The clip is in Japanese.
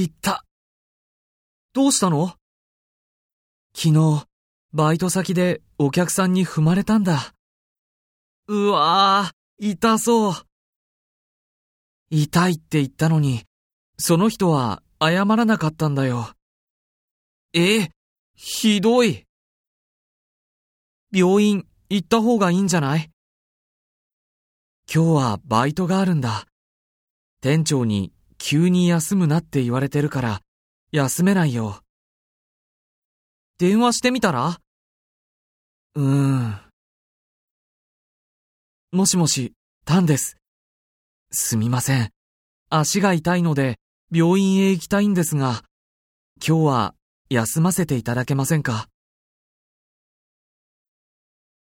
行った。どうしたの？昨日、バイト先でお客さんに踏まれたんだ。うわぁ、痛そう。痛いって言ったのに、その人は謝らなかったんだよ。え、ひどい。病院行った方がいいんじゃない？今日はバイトがあるんだ。店長に急に休むなって言われてるから、休めないよ。電話してみたら？うーん。もしもし、タンです。すみません。足が痛いので、病院へ行きたいんですが、今日は休ませていただけませんか？